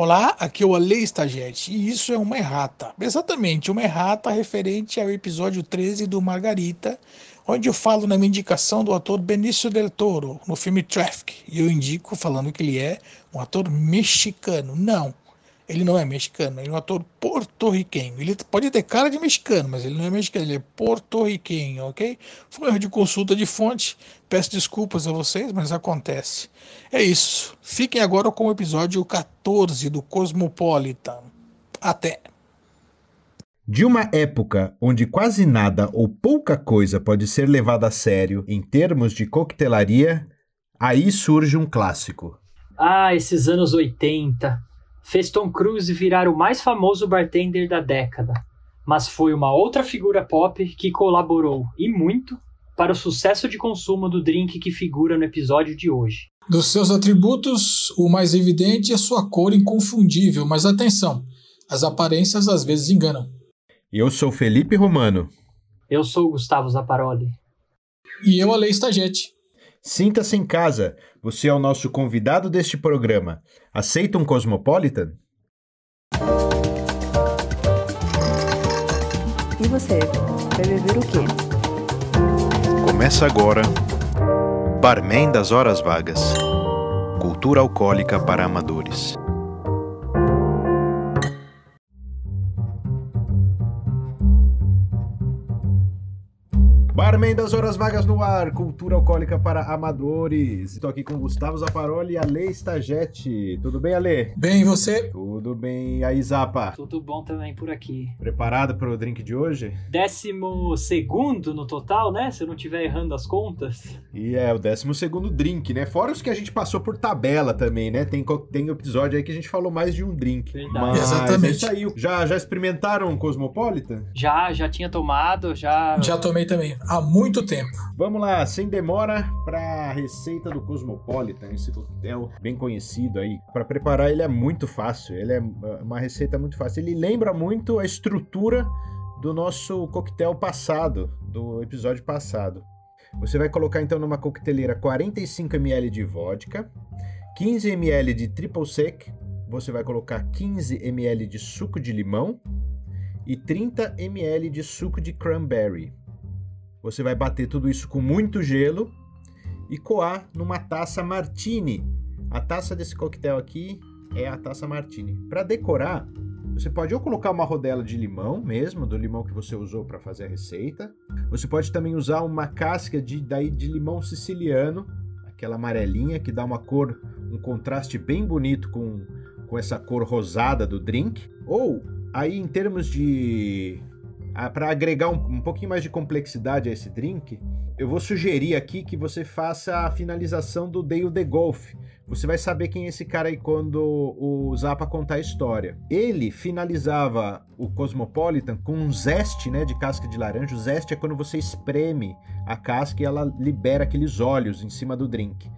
Olá, aqui é o Ale Stagete e isso é uma errata. Exatamente, uma errata referente ao episódio 13 do Margarita, onde eu falo na minha indicação do ator Benício del Toro no filme Traffic. E eu indico falando que ele é um ator mexicano. Não, ele não é mexicano, ele é um ator porto-riquenho. Ele pode ter cara de mexicano, mas ele não é mexicano, ele é porto-riquenho, ok? Foi um erro de consulta de fonte. Peço desculpas a vocês, mas acontece. É isso. Fiquem agora com o episódio 14 do Cosmopolitan. Até! De uma época onde quase nada ou pouca coisa pode ser levada a sério em termos de coquetelaria, aí surge um clássico. Ah, esses anos 80 fez Tom Cruise virar o mais famoso bartender da década, mas foi uma outra figura pop que colaborou, e muito, para o sucesso de consumo do drink que figura no episódio de hoje. Dos seus atributos, o mais evidente é sua cor inconfundível, mas atenção, as aparências às vezes enganam. Eu sou Felipe Romano. Eu sou Gustavo Zaparoli. E eu, Alei Stagete. Sinta-se em casa. Você é o nosso convidado deste programa. Aceita um Cosmopolitan? E você, vai beber o quê? Começa agora Barman das Horas Vagas. Cultura alcoólica para amadores. Barman das Horas Vagas no ar, cultura alcoólica para amadores. Estou aqui com Gustavo Zaparoli e a Lei Stagete. Tudo bem, Ale? Bem, e você? Tudo bem. E aí, Zapa? Tudo bom também por aqui. Preparado para o drink de hoje? Décimo segundo no total, né? Se eu não estiver errando as contas. E é, o décimo segundo drink, né? Fora os que a gente passou por tabela também, né? Tem, tem episódio aí que a gente falou mais de um drink. Verdade. Mas Exatamente. é. Já, já experimentaram Cosmopolitan? Já, já tinha tomado, já. Já tomei também, há muito tempo. Vamos lá, sem demora, para a receita do Cosmopolitan, esse coquetel bem conhecido aí. Para preparar ele é muito fácil, ele é uma receita muito fácil. Ele lembra muito a estrutura do nosso coquetel passado, do episódio passado. Você vai colocar então numa coqueteleira 45 ml de vodka, 15 ml de triple sec, você vai colocar 15 ml de suco de limão e 30 ml de suco de cranberry. Você vai bater tudo isso com muito gelo e coar numa taça martini. A taça desse coquetel aqui é a taça martini. Para decorar, você pode ou colocar uma rodela de limão mesmo, do limão que você usou para fazer a receita. Você pode também usar uma casca de, daí, de limão siciliano, aquela amarelinha que dá uma cor, um contraste bem bonito com, com essa cor rosada do drink. Ou aí em termos de para agregar um, um, pouquinho mais de complexidade a esse drink, eu vou sugerir aqui que você faça a finalização do Dale de Golf. Você vai saber quem é esse cara aí quando o Zappa contar a história. Ele finalizava o Cosmopolitan com um zeste né, de casca de laranja. O zeste é quando você espreme a casca e ela libera aqueles óleos em cima do drink.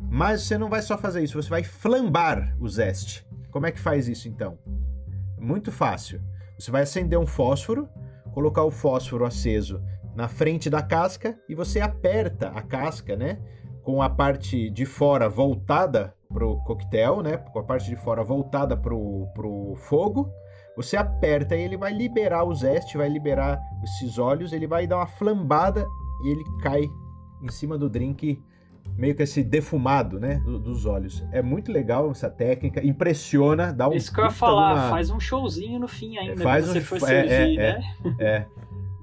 Mas você não vai só fazer isso, você vai flambar o zeste. Como é que faz isso então? Muito fácil. Você vai acender um fósforo, colocar o fósforo aceso na frente da casca e você aperta a casca, né? Com a parte de fora voltada pro coquetel, né? Com a parte de fora voltada pro, pro fogo. Você aperta e ele vai liberar o zeste, vai liberar esses óleos, ele vai dar uma flambada e ele cai em cima do drink, meio que esse defumado, né? Do, dos óleos. É muito legal essa técnica, impressiona, dá um. Isso que eu ia falar, faz um showzinho no fim ainda, faz você um... for é, servir, é, né? É, é.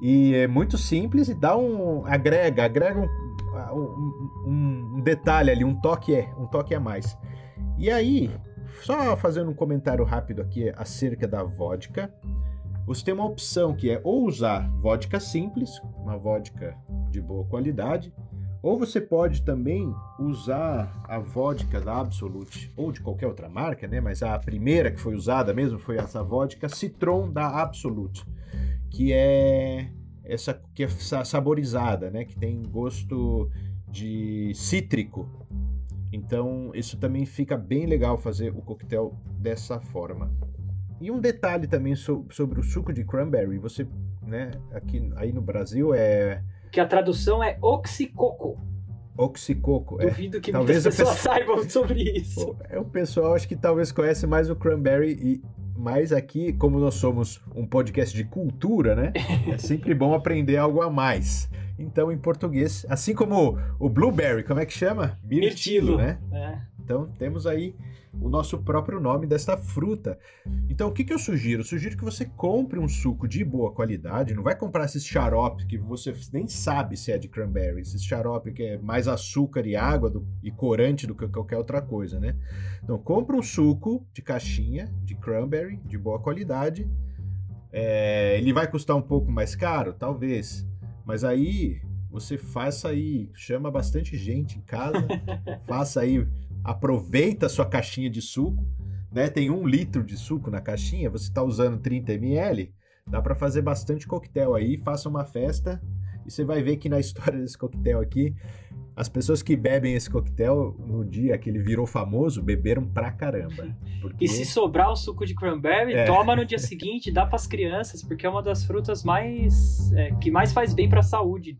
E é muito simples e dá um. agrega, agrega um, um, um detalhe ali, um toque é, um toque a mais. E aí, só fazendo um comentário rápido aqui acerca da vodka. Você tem uma opção que é ou usar vodka simples, uma vodka de boa qualidade, ou você pode também usar a vodka da Absolute ou de qualquer outra marca, né? Mas a primeira que foi usada mesmo foi essa vodka Citron da Absolute, que é essa que é saborizada, né? Que tem gosto de cítrico. Então isso também fica bem legal fazer o coquetel dessa forma. E um detalhe também so sobre o suco de cranberry, você, né? Aqui aí no Brasil é que a tradução é oxicoco. Oxicoco. É. Duvido que Talvez muitas pessoas saibam sobre isso. É o pessoal acho que talvez conhece mais o cranberry e mas aqui, como nós somos um podcast de cultura, né? É sempre bom aprender algo a mais. Então, em português, assim como o blueberry, como é que chama? Mirtilo. né? É. Então, temos aí o nosso próprio nome desta fruta. Então, o que, que eu sugiro? Eu sugiro que você compre um suco de boa qualidade. Não vai comprar esses xarope que você nem sabe se é de cranberry. Esses xarope que é mais açúcar e água do, e corante do que qualquer outra coisa, né? Então, compra um suco de caixinha de cranberry de boa qualidade. É, ele vai custar um pouco mais caro? Talvez. Mas aí você faça aí, chama bastante gente em casa, faça aí aproveita a sua caixinha de suco, né? Tem um litro de suco na caixinha, você está usando 30 ml, dá para fazer bastante coquetel aí, faça uma festa e você vai ver que na história desse coquetel aqui, as pessoas que bebem esse coquetel no dia que ele virou famoso, beberam pra caramba. Porque... E se sobrar o suco de cranberry, É. toma no dia seguinte, dá pras crianças, porque é uma das frutas mais é, que mais faz bem pra saúde.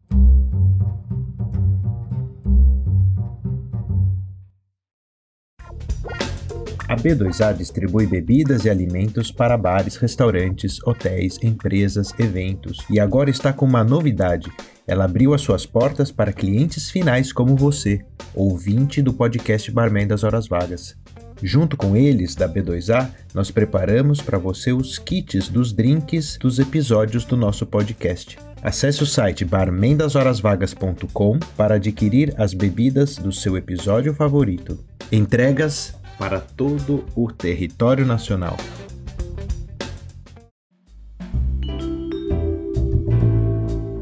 A B2A distribui bebidas e alimentos para bares, restaurantes, hotéis, empresas, eventos e agora está com uma novidade. Ela abriu as suas portas para clientes finais como você, ouvinte do podcast Barman das Horas Vagas. Junto com eles, da B2A, nós preparamos para você os kits dos drinks dos episódios do nosso podcast. Acesse o site barmendashorasvagas.com para adquirir as bebidas do seu episódio favorito. Entregas para todo o território nacional.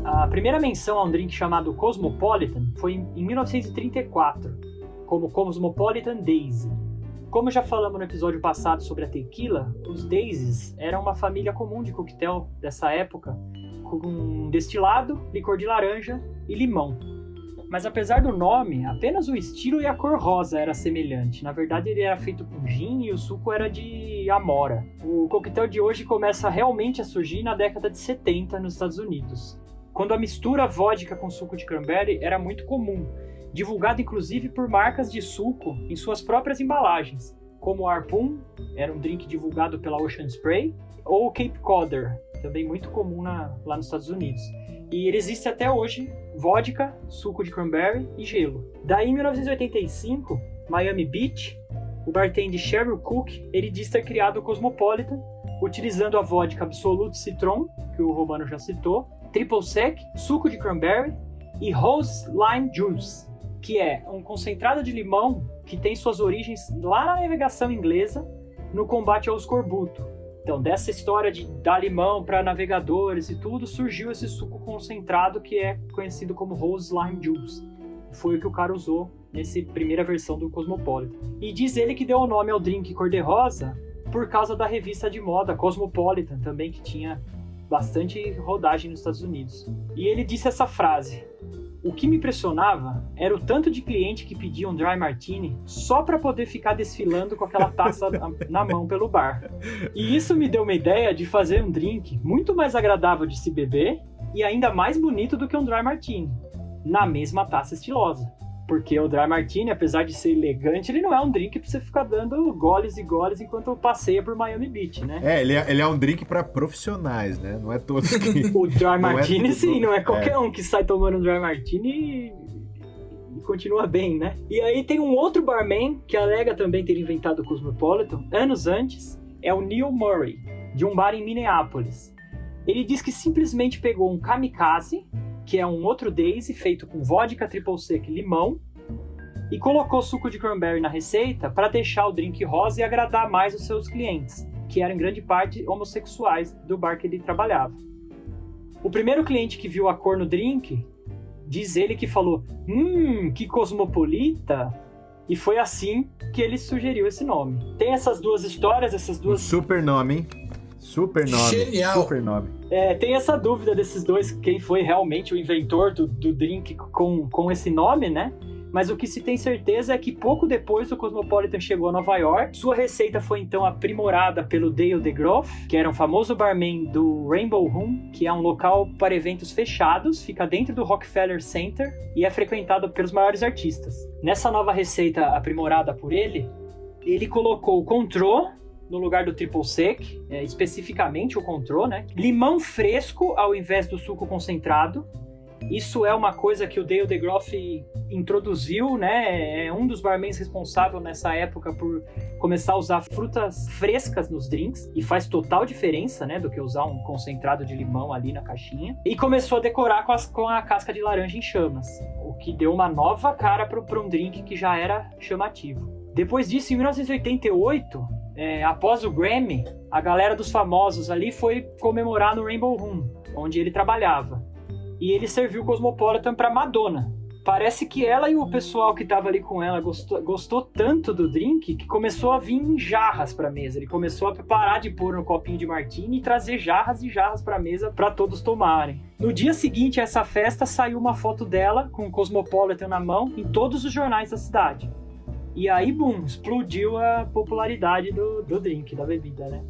A primeira menção a um drink chamado Cosmopolitan foi em em 1934, como Cosmopolitan Daisy. Como já falamos no episódio passado sobre a tequila, os Daisies eram uma família comum de coquetel dessa época, com destilado, licor de laranja e limão. Mas apesar do nome, apenas o estilo e a cor rosa era semelhante. Na verdade, ele era feito com gin e o suco era de amora. O coquetel de hoje começa realmente a surgir na década de 70 nos Estados Unidos, quando a mistura vodka com suco de cranberry era muito comum, divulgado inclusive por marcas de suco em suas próprias embalagens, como o Harpoon, era um drink divulgado pela Ocean Spray, ou Cape Codder, também muito comum na- lá nos Estados Unidos. E ele existe até hoje, vodka, suco de cranberry e gelo. Daí, em 1985, Miami Beach, o bartender Sheryl Cook, ele diz ter criado o Cosmopolitan, utilizando a vodka Absolute Citron, que o Romano já citou, Triple Sec, suco de cranberry e Rose Lime Juice, que é um concentrado de limão que tem suas origens lá na navegação inglesa, no combate ao escorbuto. Então, dessa história de dar limão para navegadores e tudo, surgiu esse suco concentrado que é conhecido como Rose Lime Juice. Foi o que o cara usou nessa primeira versão do Cosmopolitan. E diz ele que deu o nome ao drink cor-de-rosa por causa da revista de moda Cosmopolitan também, que tinha bastante rodagem nos Estados Unidos. E ele disse essa frase: O que me impressionava era o tanto de cliente que pedia um dry martini só para poder ficar desfilando com aquela taça na- mão pelo bar. E isso me deu uma ideia de fazer um drink muito mais agradável de se beber e ainda mais bonito do que um dry martini, na mesma taça estilosa. Porque o Dry Martini, apesar de ser elegante, ele não é um drink pra você ficar dando goles e goles enquanto passeia por Miami Beach, né? É, ele é, ele é um drink pra profissionais, né? Não é todos que. O Dry é Martini, tudo- sim, não é qualquer um que sai tomando um Dry Martini e continua bem, né? E aí tem um outro barman que alega também ter inventado o Cosmopolitan anos antes, é o Neil Murray, de um bar em Minneapolis. Ele diz que simplesmente pegou um kamikaze, que é um outro daisy feito com vodka triple sec e limão, e colocou suco de cranberry na receita para deixar o drink rosa e agradar mais os seus clientes, que eram em grande parte homossexuais do bar que ele trabalhava. O primeiro cliente que viu a cor no drink, diz ele que falou: Hum, que cosmopolita! E foi assim que ele sugeriu esse nome. Tem essas duas histórias, essas Um duas. super nome, hein? Super nome. Genial. Super nome. É, tem essa dúvida desses dois, quem foi realmente o inventor do, do drink com, com esse nome, né? mas o que se tem certeza é que pouco depois o Cosmopolitan chegou a Nova York. Sua receita foi então aprimorada pelo Dale DeGroff, que era um famoso barman do Rainbow Room, que é um local para eventos fechados, fica dentro do Rockefeller Center e é frequentado pelos maiores artistas. Nessa nova receita aprimorada por ele, ele colocou o Contro no lugar do triple sec, é, especificamente o Contro, né? Limão fresco ao invés do suco concentrado. Isso é uma coisa que o Dale DeGroff introduziu, né? É um dos barmans responsável nessa época por começar a usar frutas frescas nos drinks e faz total diferença, né, do que usar um concentrado de limão ali na caixinha. E começou a decorar com, as, com a casca de laranja em chamas, o que deu uma nova cara para um drink que já era chamativo. Depois disso, em 1988, é, após o Grammy, a galera dos famosos ali foi comemorar no Rainbow Room, onde ele trabalhava. E ele serviu o Cosmopolitan para Madonna. Parece que ela e o pessoal que tava ali com ela gostou, gostou tanto do drink que começou a vir em jarras pra mesa. Ele começou a parar de pôr no copinho de martini e trazer jarras e jarras pra mesa para todos tomarem. No dia seguinte a essa festa, saiu uma foto dela com o Cosmopolitan na mão em todos os jornais da cidade. E aí, boom, explodiu a popularidade do, do drink, da bebida, né?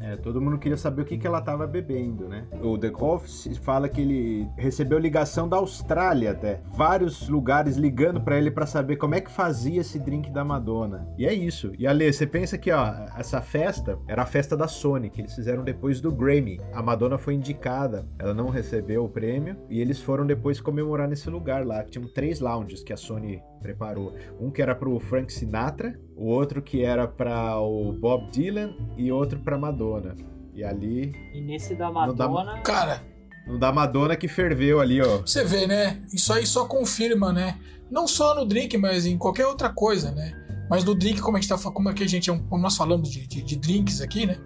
É, todo mundo queria saber o que, que ela estava bebendo, né? O The Coffee fala que ele recebeu ligação da Austrália até. Vários lugares ligando para ele para saber como é que fazia esse drink da Madonna. E é isso. E Ale, você pensa que, ó, essa festa era a festa da Sony, que eles fizeram depois do Grammy. A Madonna foi indicada, ela não recebeu o prêmio, e eles foram depois comemorar nesse lugar lá. Tinham três lounges que a Sony preparou. Um que era pro Frank Sinatra, o outro que era para o Bob Dylan e outro para Madonna. E ali. E nesse da Madonna. Da... Cara. No da Madonna que ferveu ali, ó. Você vê, né? Isso aí só confirma, né? Não só no drink, mas em qualquer outra coisa, né? Mas no drink, como a gente tá como é que a gente, como nós falamos de, de, de drinks aqui, né?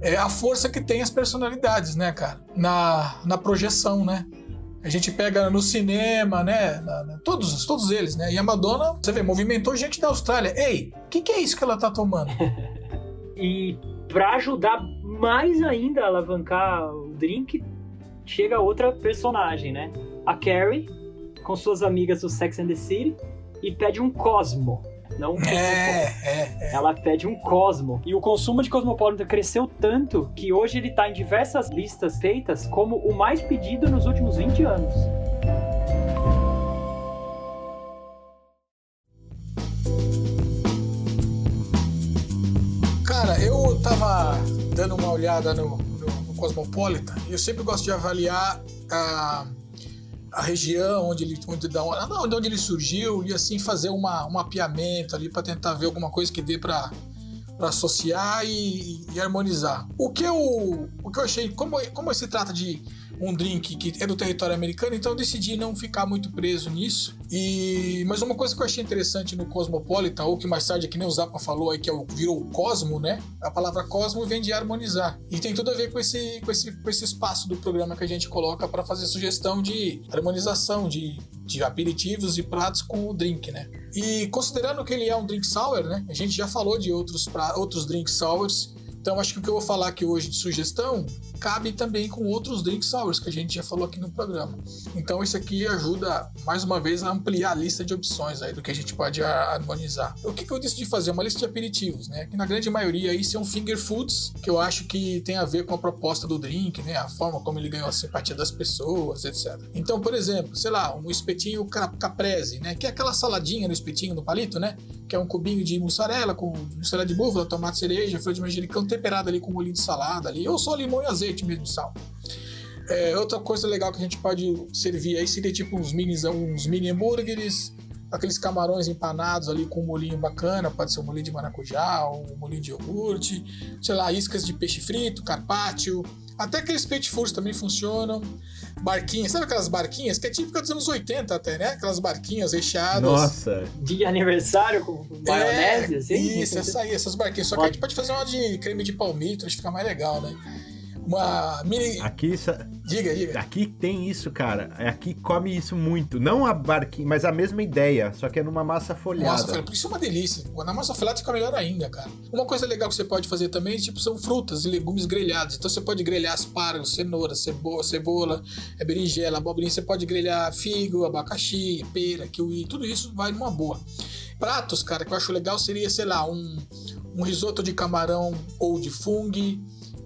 É a força que tem as personalidades, né, cara? Na, na projeção, né? A gente pega no cinema, né? Na, na, todos, todos eles, né? E a Madonna, você vê, movimentou gente da Austrália. Ei, o que, que é isso que ela tá tomando? e para ajudar mais ainda a alavancar o drink, chega outra personagem, né? A Carrie, com suas amigas do Sex and the City, e pede um Cosmo não um é, é, é, Ela pede um Cosmo. E o consumo de Cosmopolitan cresceu tanto que hoje ele está em diversas listas feitas como o mais pedido nos últimos 20 anos. Cara, eu tava dando uma olhada no, no, no Cosmopolitan e eu sempre gosto de avaliar a. A região onde ele, onde, da, onde ele surgiu e assim fazer uma, um mapeamento ali para tentar ver alguma coisa que dê para associar e, e, harmonizar. O que eu, o que eu achei, como, como se trata de um drink que é do território americano, então eu decidi não ficar muito preso nisso. E mas uma coisa que eu achei interessante no Cosmopolitan, ou que mais tarde é que nem o Zappa falou aí que é o, virou o cosmo, né? A palavra cosmo vem de harmonizar. E tem tudo a ver com esse com esse com esse espaço do programa que a gente coloca para fazer sugestão de harmonização de de aperitivos e pratos com o drink, né? E considerando que ele é um drink sour, né? A gente já falou de outros pra, outros drink sours então acho que o que eu vou falar aqui hoje de sugestão cabe também com outros drink sours que a gente já falou aqui no programa. Então isso aqui ajuda mais uma vez a ampliar a lista de opções aí do que a gente pode harmonizar. O que, que eu decidi fazer? Uma lista de aperitivos, né? Que na grande maioria aí são finger foods, que eu acho que tem a ver com a proposta do drink, né? A forma como ele ganhou a simpatia das pessoas, etc. Então, por exemplo, sei lá, um espetinho caprese, né? Que é aquela saladinha no espetinho no palito, né? Que é um cubinho de mussarela com mussarela de búfala, tomate cereja, folha de manjericão temperado ali com molhinho de salada ali, ou só limão e azeite mesmo, sal. É, outra coisa legal que a gente pode servir aí seria tipo uns mini, uns mini hambúrgueres, aqueles camarões empanados ali com um molhinho bacana, pode ser um molhinho de maracujá, um molhinho de iogurte, sei lá, iscas de peixe frito, carpaccio, até aqueles peixe furs também funcionam. Barquinhas, sabe aquelas barquinhas? Que é típica dos anos 80 até, né? Aquelas barquinhas recheadas. Nossa! De aniversário com maionese, é, assim? Isso, essa aí, essas barquinhas. Só que a gente pode fazer uma de creme de palmito, acho que fica mais legal, né? Uma mini. Aqui, sa- Diga, diga. aqui tem isso, cara. Aqui come isso muito. Não a barquinha, mas a mesma ideia, só que é numa massa folhada. Massa folhada, isso é uma delícia. Na massa folhada fica melhor ainda, cara. Uma coisa legal que você pode fazer também, tipo, são frutas e legumes grelhados. Então você pode grelhar aspargos, cenoura, cebola, cebola é, berinjela, abobrinha. Você pode grelhar figo, abacaxi, pera, kiwi. Tudo isso vai numa boa. Pratos, cara, que eu acho legal seria, sei lá, um, um risoto de camarão ou de fungo.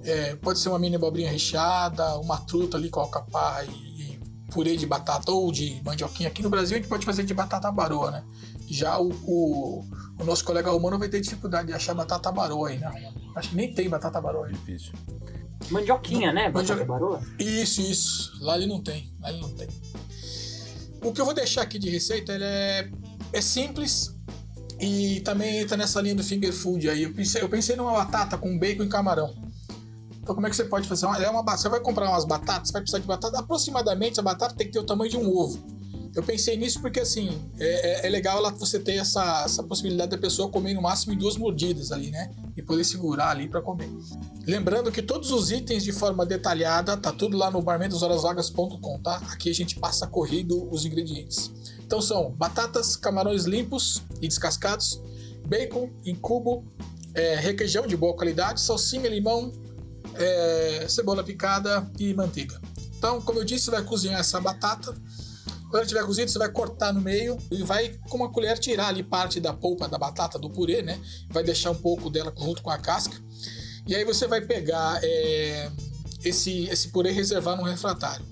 É, pode ser uma mini abobrinha recheada, uma truta ali com alcaparra e, e purê de batata ou de mandioquinha. Aqui no Brasil a gente pode fazer de batata baroa, né? Já o, o, o nosso colega romano vai ter dificuldade de achar batata baroa aí, não. Acho que nem tem batata baroa aí. Difícil. Mandioquinha, né? Batata baroa. Isso, isso. Lá ele não tem. Lá ele não tem. O que eu vou deixar aqui de receita ele é, é simples e também entra nessa linha do finger food aí. Eu pensei, eu pensei numa batata com bacon e camarão. Então como é que você pode fazer? É uma, você vai comprar umas batatas, você vai precisar de batata. Aproximadamente a batata tem que ter o tamanho de um ovo. Eu pensei nisso porque assim é, é- é legal ela, você ter essa, essa possibilidade da pessoa comer no máximo em duas mordidas ali, né? E poder segurar ali para comer. Lembrando que todos os itens de forma detalhada tá tudo lá no barmendashorasvagas.com, tá? Aqui a gente passa corrido os ingredientes. Então são batatas, camarões limpos e descascados, bacon em cubo, é, requeijão de boa qualidade, salsinha, limão, é, cebola picada e manteiga. Então, como eu disse, você vai cozinhar essa batata. Quando ela estiver cozida, você vai cortar no meio e vai com uma colher tirar ali parte da polpa da batata, do purê, né? Vai deixar um pouco dela junto com a casca. E aí você vai pegar é, esse, esse purê e reservar num refratário.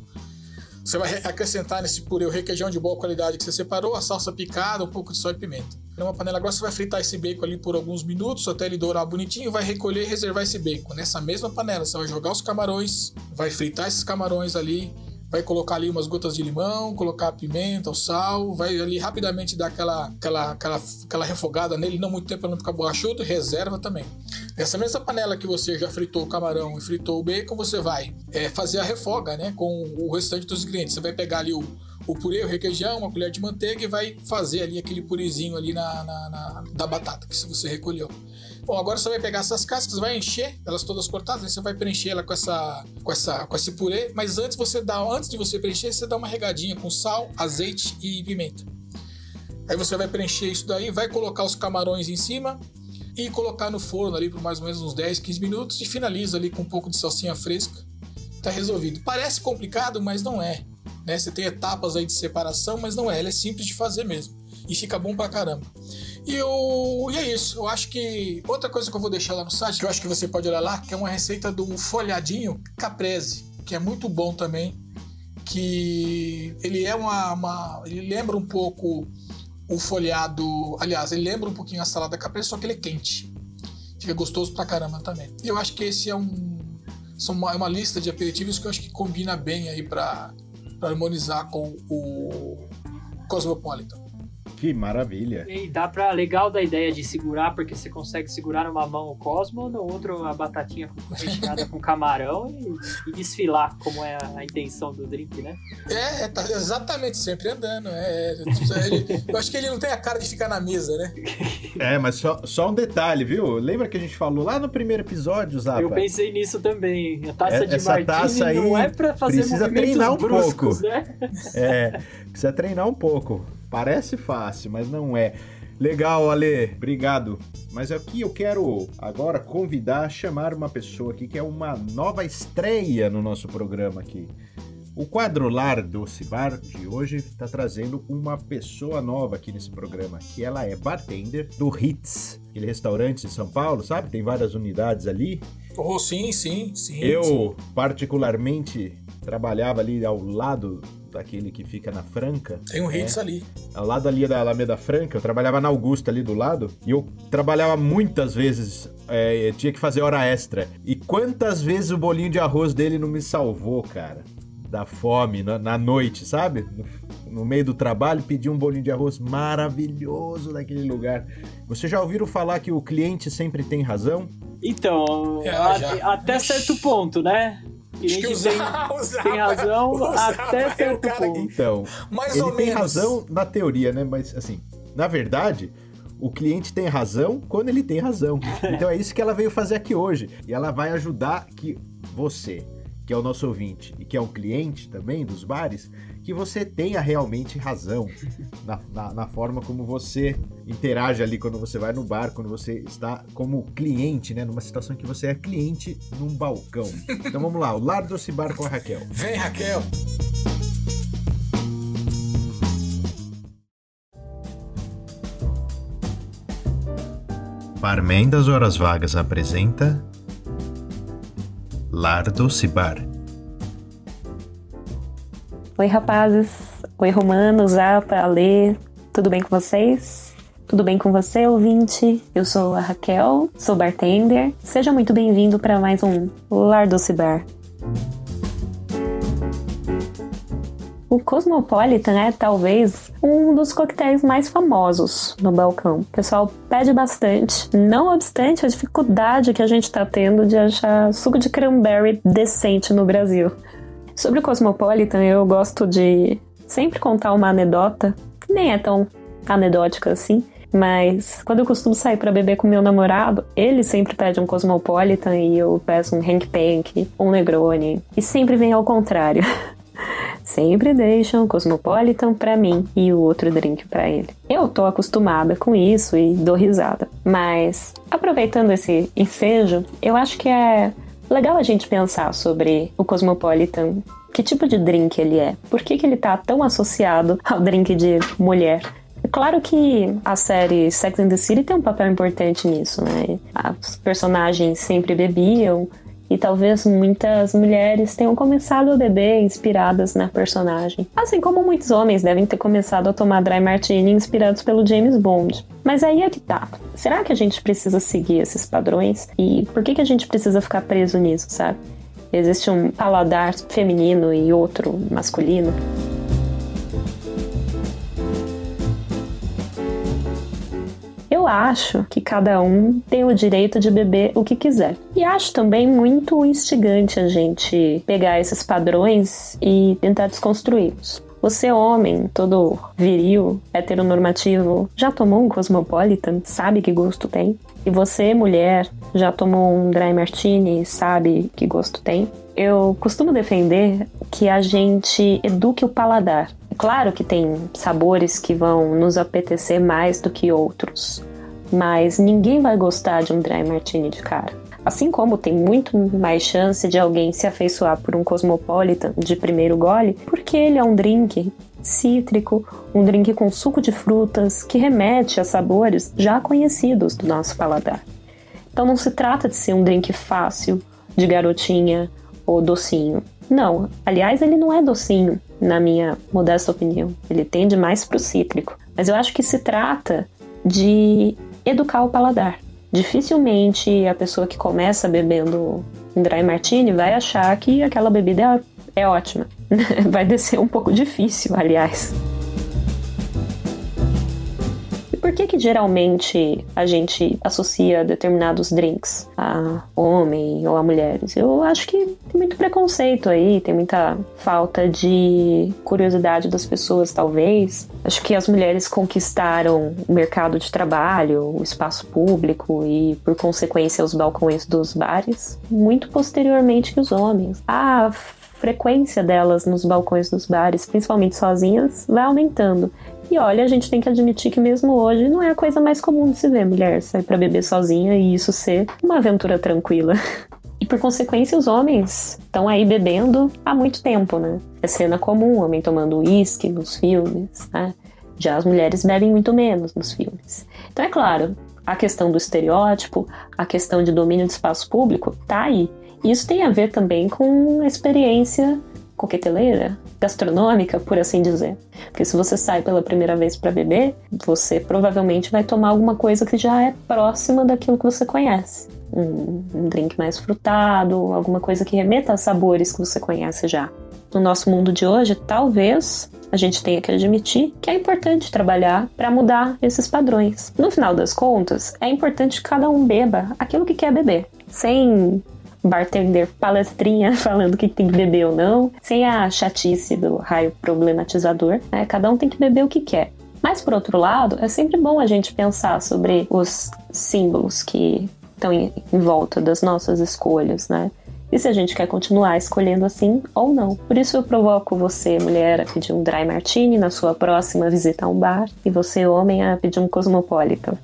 Você vai re- acrescentar nesse purê o requeijão de boa qualidade que você separou, a salsa picada, um pouco de sal e pimenta. Numa panela grossa, vai fritar esse bacon ali por alguns minutos até ele dourar bonitinho, vai recolher e reservar esse bacon. Nessa mesma panela, você vai jogar os camarões, vai fritar esses camarões ali, vai colocar ali umas gotas de limão, colocar a pimenta, o sal, vai ali rapidamente dar aquela, aquela, aquela, aquela refogada nele, não muito tempo para não ficar borrachudo, reserva também. Nessa mesma panela que você já fritou o camarão e fritou o bacon, você vai é, fazer a refoga né, com o restante dos ingredientes. Você vai pegar ali o, o purê, o requeijão, uma colher de manteiga e vai fazer ali aquele purezinho ali na, na- na- da batata que você recolheu. Bom, agora você vai pegar essas cascas, vai encher elas todas cortadas, aí você vai preencher ela com essa, com essa, com esse purê. Mas antes você dá, antes de você preencher, você dá uma regadinha com sal, azeite e pimenta. Aí você vai preencher isso daí, vai colocar os camarões em cima e colocar no forno ali por mais ou menos uns 10, 15 minutos e finaliza ali com um pouco de salsinha fresca. Tá resolvido. Parece complicado, mas não é. Né? Você tem etapas aí de separação, mas não é. Ela é simples de fazer mesmo. E fica bom pra caramba. E, eu, e é isso. Eu acho que. Outra coisa que eu vou deixar lá no site, que eu acho que você pode olhar lá, que é uma receita do folhadinho caprese, que é muito bom também. Que ele é uma. uma- ele lembra um pouco o folhado. Aliás, ele lembra um pouquinho a salada caprese, só que ele é quente. Fica gostoso pra caramba também. E eu acho que esse é um. São uma, é uma lista de aperitivos que eu acho que combina bem aí pra, pra harmonizar com o Cosmopolitan. Que maravilha. E dá pra. Legal da ideia de segurar, porque você consegue segurar numa mão o Cosmo, no outro a batatinha com- recheada com camarão e, e desfilar, como é a intenção do drink, né? É, é, tá exatamente, sempre andando. É, é, ele- eu acho que ele não tem a cara de ficar na mesa, né? É, mas só, só um detalhe, viu? Lembra que a gente falou lá no primeiro episódio, Zapa? Eu pensei nisso também. A taça É- de essa martini taça aí não é pra fazer precisa movimentos treinar um bruscos, pouco. né? É, precisa treinar um pouco. Parece fácil, mas não é. Legal, Ale, obrigado. Mas aqui eu quero agora convidar, chamar uma pessoa aqui que é uma nova estreia no nosso programa aqui. O quadro Lar Doce Bar de hoje está trazendo uma pessoa nova aqui nesse programa, que ela é bartender do Hits, aquele restaurante em São Paulo, sabe? Tem várias unidades ali. Oh, sim, sim, sim. Eu, sim. particularmente, trabalhava ali ao lado daquele que fica na Franca. Tem um hits ali. Ao lado ali da Alameda Franca, eu trabalhava na Augusta ali do lado, e eu trabalhava muitas vezes, é, tinha que fazer hora extra. E quantas vezes o bolinho de arroz dele não me salvou, cara? Da fome, na, na noite, sabe? No, no meio do trabalho, pedi um bolinho de arroz maravilhoso naquele lugar. Vocês já ouviram falar que o cliente sempre tem razão? Então, É, a- até certo ponto, né? Que Cliente o tem, Zapa- o Zapa- tem razão o até é o certo cara que- ponto. Então, Mais ele ou tem menos. razão na teoria, né? Mas assim, na verdade, o cliente tem razão quando ele tem razão. Então é isso que ela veio fazer aqui hoje. E ela vai ajudar que você, que é o nosso ouvinte e que é um cliente também dos bares, que você tenha realmente razão na, na, na, forma como você interage ali quando você vai no bar, quando você está como cliente, né? Numa situação que você é cliente num balcão. Então vamos lá, o Lar Doce Bar com a Raquel. Vem, Raquel! Barman das Horas Vagas apresenta Lar Doce Bar. Oi, rapazes. Oi, Romano, Zapa, Alê. Tudo bem com vocês? Tudo bem com você, ouvinte? Eu sou a Raquel, sou bartender. Seja muito bem-vindo para mais um Lar Doce O Cosmopolitan é talvez um dos coquetéis mais famosos no balcão. O pessoal pede bastante, não obstante a dificuldade que a gente está tendo de achar suco de cranberry decente no Brasil. Sobre o Cosmopolitan, eu gosto de sempre contar uma anedota, que nem é tão anedótica assim, mas quando eu costumo sair para beber com meu namorado, ele sempre pede um Cosmopolitan e eu peço um Hank Pank, um Negroni, e sempre vem ao contrário. sempre deixam um Cosmopolitan para mim e o outro drink para ele. Eu tô acostumada com isso e dou risada. Mas aproveitando esse ensejo, eu acho que é Legal a gente pensar sobre o Cosmopolitan. Que tipo de drink ele é? Por que, que ele tá tão associado ao drink de mulher? É claro que a série Sex and the City tem um papel importante nisso, né? Os personagens sempre bebiam, e talvez muitas mulheres tenham começado a beber inspiradas na personagem. Assim como muitos homens devem ter começado a tomar dry martini inspirados pelo James Bond. Mas aí é que tá. Será que a gente precisa seguir esses padrões? E por que, que a gente precisa ficar preso nisso, sabe? Existe um paladar feminino e outro masculino. Eu acho que cada um tem o direito de beber o que quiser. E acho também muito instigante a gente pegar esses padrões e tentar desconstruí-los. Você, homem, todo viril, heteronormativo, já tomou um Cosmopolitan? Sabe que gosto tem? E você, mulher, já tomou um Dry Martini? Sabe que gosto tem? Eu costumo defender que a gente eduque o paladar. Claro que tem sabores que vão nos apetecer mais do que outros, mas ninguém vai gostar de um dry martini de cara. Assim como tem muito mais chance de alguém se afeiçoar por um cosmopolitan de primeiro gole, porque ele é um drink cítrico, um drink com suco de frutas que remete a sabores já conhecidos do nosso paladar. Então não se trata de ser um drink fácil, de garotinha ou docinho. Não, aliás, ele não é docinho, na minha modesta opinião. Ele tende mais para o cítrico. Mas eu acho que se trata de educar o paladar. Dificilmente a pessoa que começa bebendo um dry martini vai achar que aquela bebida é, é ótima. vai descer um pouco difícil, aliás por que que geralmente a gente associa determinados drinks a homem ou a mulheres? Eu acho que tem muito preconceito aí, tem muita falta de curiosidade das pessoas, talvez. Acho que as mulheres conquistaram o mercado de trabalho, o espaço público e, por consequência, os balcões dos bares muito posteriormente que os homens. A frequência delas nos balcões dos bares, principalmente sozinhas, vai aumentando. E olha, a gente tem que admitir que mesmo hoje não é a coisa mais comum de se ver mulher sair para beber sozinha e isso ser uma aventura tranquila. E por consequência, os homens estão aí bebendo há muito tempo, né? É cena comum, o homem tomando uísque nos filmes, né? Já as mulheres bebem muito menos nos filmes. Então, é claro, a questão do estereótipo, a questão de domínio de espaço público, tá aí. Isso tem a ver também com a experiência coqueteleira, gastronômica, por assim dizer. Porque se você sai pela primeira vez para beber, você provavelmente vai tomar alguma coisa que já é próxima daquilo que você conhece. Um, um drink mais frutado, alguma coisa que remeta a sabores que você conhece já. No nosso mundo de hoje, talvez a gente tenha que admitir que é importante trabalhar para mudar esses padrões. No final das contas, é importante que cada um beba aquilo que quer beber, sem bartender palestrinha falando que tem que beber ou não, sem a chatice do raio problematizador. Né? Cada um tem que beber o que quer. Mas, por outro lado, é sempre bom a gente pensar sobre os símbolos que estão em, em volta das nossas escolhas, né? e se a gente quer continuar escolhendo assim ou não. Por isso eu provoco você, mulher, a pedir um dry martini na sua próxima visita a um bar e você, homem, a pedir um cosmopolitan.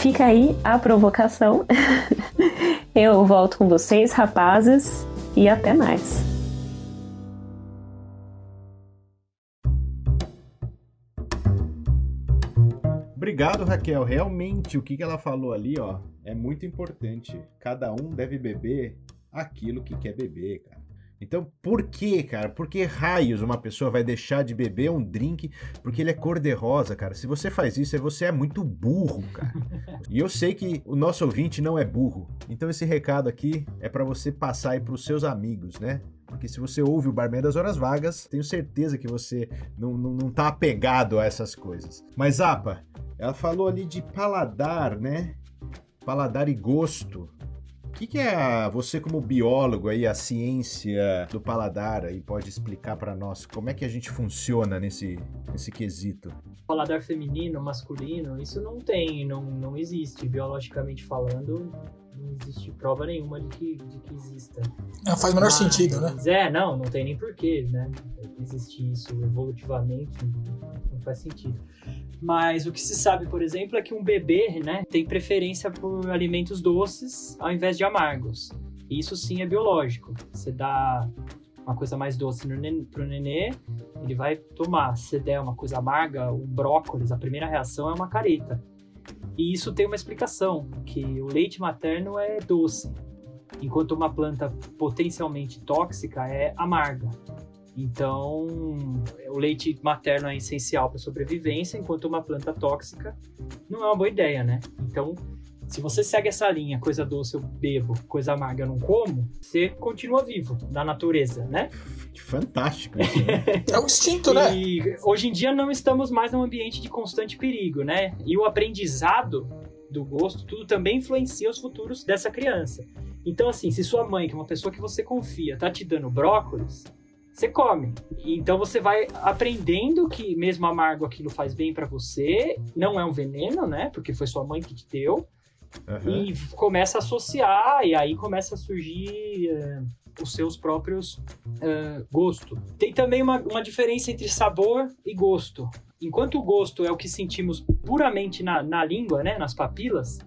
Fica aí a provocação. eu volto com vocês, rapazes, e até mais. Obrigado, Raquel. Realmente, o que ela falou ali, ó, é muito importante. Cada um deve beber aquilo que quer beber, cara. Então, por que, cara? Por que raios uma pessoa vai deixar de beber um drink porque ele é cor-de-rosa, cara? Se você faz isso, você é muito burro, cara. E eu sei que o nosso ouvinte não é burro. Então, esse recado aqui é para você passar aí pros seus amigos, né? Porque se você ouve o Barman das Horas Vagas, tenho certeza que você não, não, não tá apegado a essas coisas. Mas, Apa, ela falou ali de paladar, né? Paladar e gosto. O que, que, é você como biólogo aí, a ciência do paladar aí pode explicar para nós? Como é que a gente funciona nesse, nesse quesito? Paladar feminino, masculino, isso não tem, não, não existe biologicamente falando não existe prova nenhuma de que, de que exista. Não faz o menor sentido, né? É, não, não tem nem porquê, né? Existir isso evolutivamente não faz sentido. Mas o que se sabe, por exemplo, é que um bebê, né, tem preferência por alimentos doces ao invés de amargos. Isso sim é biológico. Você dá uma coisa mais doce no nenê, pro nenê, ele vai tomar. Se der uma coisa amarga, o brócolis, a primeira reação é uma careta. E isso tem uma explicação, que o leite materno é doce, enquanto uma planta potencialmente tóxica é amarga. Então, o leite materno é essencial para sobrevivência, enquanto uma planta tóxica não é uma boa ideia, né? Então, se você segue essa linha, coisa doce eu bebo, coisa amarga eu não como, você continua vivo na natureza, né? Fantástico. Isso, né? é um instinto, né? E hoje em dia não estamos mais num ambiente de constante perigo, né? E o aprendizado do gosto, tudo também influencia os futuros dessa criança. Então, assim, se sua mãe, que é uma pessoa que você confia, tá te dando brócolis, você come. Então você vai aprendendo que mesmo amargo aquilo faz bem para você, não é um veneno, né? Porque foi sua mãe que te deu. Uhum. E começa a associar, e aí começa a surgir uh, os seus próprios uh, gostos. Tem também uma, uma diferença entre sabor e gosto. Enquanto o gosto é o que sentimos puramente na, na língua, né, nas papilas,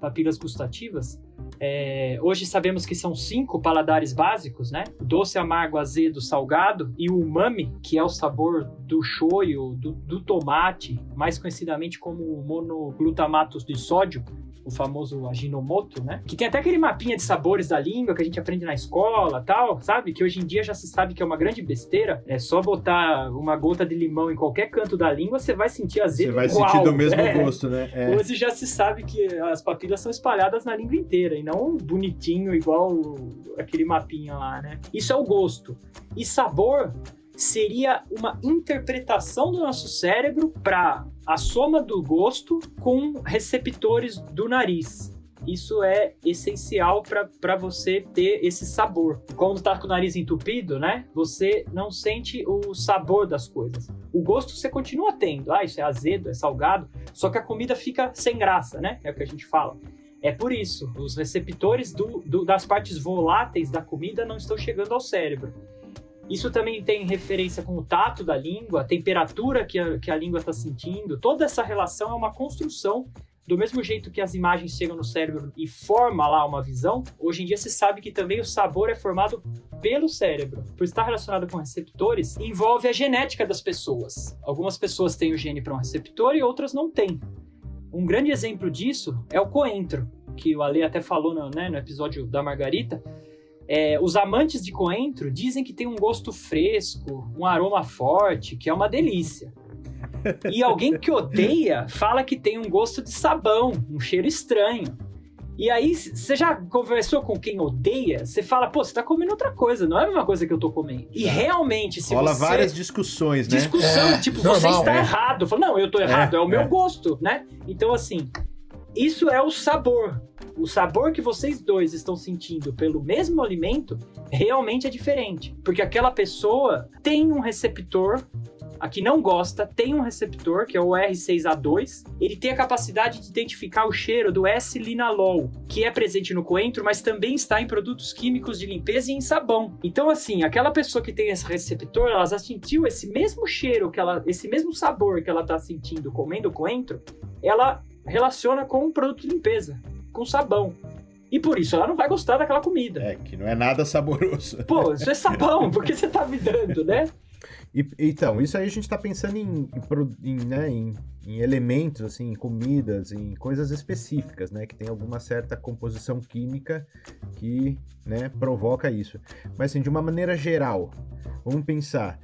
papilas gustativas, é, hoje sabemos que são cinco paladares básicos, né? Doce, amargo, azedo, salgado e o umami, que é o sabor do shoyu, do, do tomate, mais conhecidamente como monoglutamato de sódio, o famoso Ajinomoto, né? Que tem até aquele mapinha de sabores da língua que a gente aprende na escola tal, sabe? Que hoje em dia já se sabe que é uma grande besteira. É só botar uma gota de limão em qualquer canto da língua, você vai sentir azedo Você vai igual, sentir do mesmo é. gosto, né? É. Hoje já se sabe que as papilas são espalhadas na língua inteira e não bonitinho igual aquele mapinha lá, né? Isso é o gosto. E sabor seria uma interpretação do nosso cérebro para a soma do gosto com receptores do nariz. Isso é essencial para você ter esse sabor. Quando tá com o nariz entupido, né? Você não sente o sabor das coisas. O gosto você continua tendo. Ah, isso é azedo, é salgado. Só que a comida fica sem graça, né? É o que a gente fala. É por isso, os receptores do, do, das partes voláteis da comida não estão chegando ao cérebro. Isso também tem referência com o tato da língua, a temperatura que a, que a língua está sentindo. Toda essa relação é uma construção. Do mesmo jeito que as imagens chegam no cérebro e forma lá uma visão, hoje em dia se sabe que também o sabor é formado pelo cérebro. Por estar relacionado com receptores, envolve a genética das pessoas. Algumas pessoas têm o gene para um receptor e outras não têm. Um grande exemplo disso é o coentro, que o Ale até falou no, né, no episódio da Margarita, é, os amantes de coentro dizem que tem um gosto fresco, um aroma forte, que é uma delícia. E alguém que odeia fala que tem um gosto de sabão, um cheiro estranho. E aí, você já conversou com quem odeia? Você fala, pô, você tá comendo outra coisa, não é a mesma coisa que eu tô comendo. E realmente, se Rola você... várias discussões, né? Discussão, É, tipo, normal, você está é. errado. Fala, não, eu tô errado, é, É, o meu é. gosto, né? Então, assim, isso é o sabor. O sabor que vocês dois estão sentindo pelo mesmo alimento realmente é diferente. Porque aquela pessoa tem um receptor a que não gosta, tem um receptor, que é o R6A2. Ele tem a capacidade de identificar o cheiro do S-linalol, que é presente no coentro, mas também está em produtos químicos de limpeza e em sabão. Então, assim, aquela pessoa que tem esse receptor, ela já sentiu esse mesmo cheiro, que ela, esse mesmo sabor que ela está sentindo comendo coentro, ela relaciona com um produto de limpeza, com sabão. E por isso ela não vai gostar daquela comida. É, que não é nada saboroso. Pô, isso é sabão, por que você tá me dando, né? E, então, isso aí a gente está pensando em, em, né, em, em, elementos, assim, em comidas, em coisas específicas, né? Que tem alguma certa composição química que né, provoca isso. Mas, assim, de uma maneira geral, vamos pensar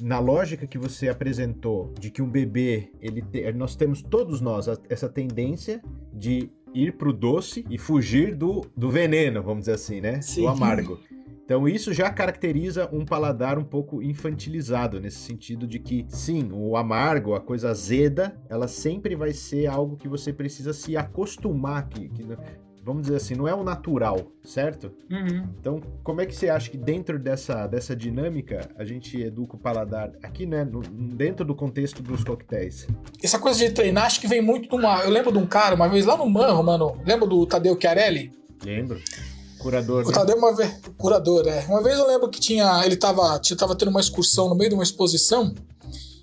na lógica que você apresentou de que um bebê, ele te, nós temos todos nós essa tendência de ir pro doce e fugir do, do veneno, vamos dizer assim, né? Sim. Do amargo. Então isso já caracteriza um paladar um pouco infantilizado, nesse sentido de que, sim, o amargo, a coisa azeda, ela sempre vai ser algo que você precisa se acostumar, que, que vamos dizer assim, não é o natural, certo? Uhum. Então, como é que você acha que dentro dessa, dessa dinâmica a gente educa o paladar aqui, né, no, dentro do contexto dos coquetéis? Essa coisa de treinar, acho que vem muito de uma... Eu lembro de um cara, uma vez lá no Manro, mano, lembra do Tadeu Chiarelli? Lembro. Curador. O né? Tadeu uma vez. Curador, é. Uma vez eu lembro que tinha. Ele tava, tava tendo uma excursão no meio de uma exposição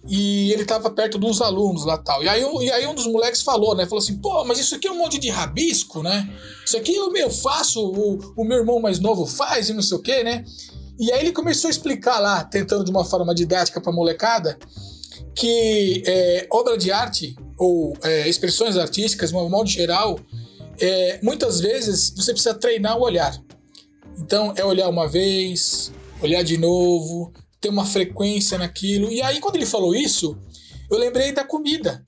e ele tava perto dos alunos lá tal. E aí, e aí um dos moleques falou, né? Falou assim, pô, mas isso aqui é um monte de rabisco, né? Isso aqui eu, eu faço, o, o meu irmão mais novo faz e não sei o quê, né? E aí ele começou a explicar lá, tentando de uma forma didática pra molecada, que é, obra de arte ou é, expressões artísticas, de um modo geral, é, muitas vezes você precisa treinar o olhar. Então é olhar uma vez, olhar de novo, ter uma frequência naquilo. E aí, quando ele falou isso, eu lembrei da comida.